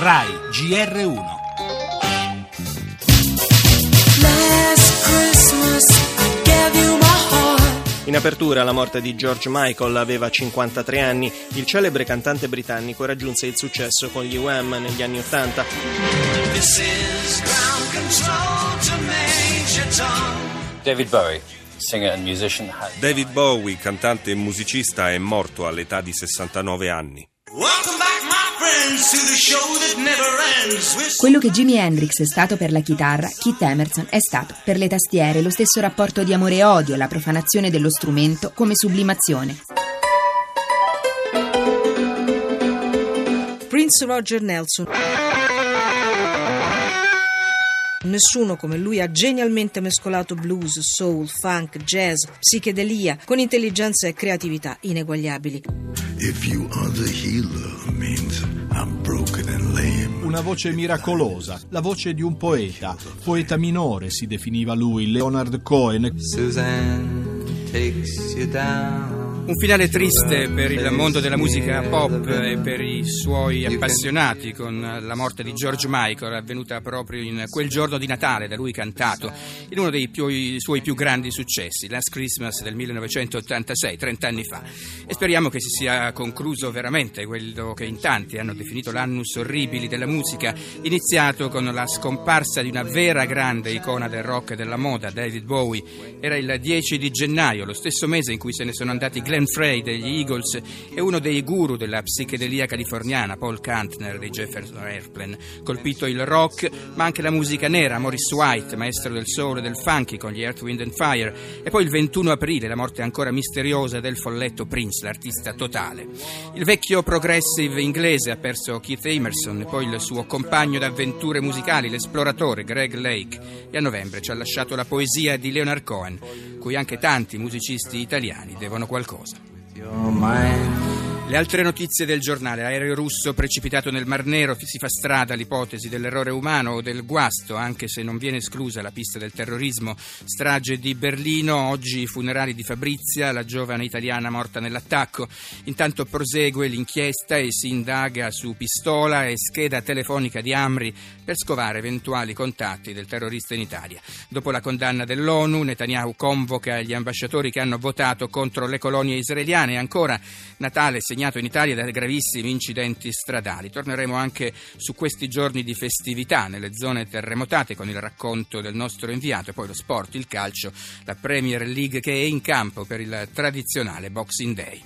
RAI GR1 Last Christmas I gave you my heart. In apertura la morte di George Michael aveva 53 anni. Il celebre cantante britannico raggiunse il successo con gli Wham negli anni 80. This is ground control to Major Tom. David Bowie, David Bowie, cantante e musicista, è morto all'età di 69 anni. Welcome back, my friends, to the show that never ends. With Quello che Jimi Hendrix è stato per la chitarra, Keith Emerson è stato per le tastiere, lo stesso rapporto di amore e odio, la profanazione dello strumento come sublimazione. Prince Roger Nelson. Nessuno come lui ha genialmente mescolato blues, soul, funk, jazz, psichedelia con intelligenza e creatività ineguagliabili. If you are the healer, means I'm broken and lame. Una voce miracolosa, la voce di un poeta, poeta minore si definiva lui, Leonard Cohen. Suzanne takes you down. Un finale triste per il mondo della musica pop e per i suoi appassionati con la morte di George Michael avvenuta proprio in quel giorno di Natale da lui cantato in uno dei più- suoi più grandi successi, Last Christmas del 1986, 30 anni fa. E speriamo che si sia concluso veramente quello che in tanti hanno definito l'annus orribili della musica, iniziato con la scomparsa di una vera grande icona del rock e della moda, David Bowie. Era il 10 di gennaio, lo stesso mese in cui se ne sono andati Glenn Frey degli Eagles e uno dei guru della psichedelia californiana, Paul Kantner dei Jefferson Airplane. Colpito il rock, ma anche la musica nera, Morris White, maestro del soul e del funky con gli Earth, Wind and Fire. E poi il 21 aprile, la morte ancora misteriosa del folletto Prince, l'artista totale. Il vecchio progressive inglese ha perso Keith Emerson e poi il suo compagno d'avventure musicali, l'esploratore Greg Lake. E a novembre ci ha lasciato la poesia di Leonard Cohen, cui anche tanti musicisti italiani devono qualcosa. With your mind. Le altre notizie del giornale. Aereo russo precipitato nel Mar Nero, si fa strada l'ipotesi dell'errore umano o del guasto, anche se non viene esclusa la pista del terrorismo. Strage di Berlino, oggi i funerali di Fabrizia, la giovane italiana morta nell'attacco. Intanto prosegue l'inchiesta e si indaga su pistola e scheda telefonica di Amri per scovare eventuali contatti del terrorista in Italia. Dopo la condanna dell'ONU, Netanyahu convoca gli ambasciatori che hanno votato contro le colonie israeliane ancora Natale segnato in Italia da gravissimi incidenti stradali. Torneremo anche su questi giorni di festività nelle zone terremotate con il racconto del nostro inviato poi lo sport, il calcio, la Premier League che è in campo per il tradizionale Boxing Day.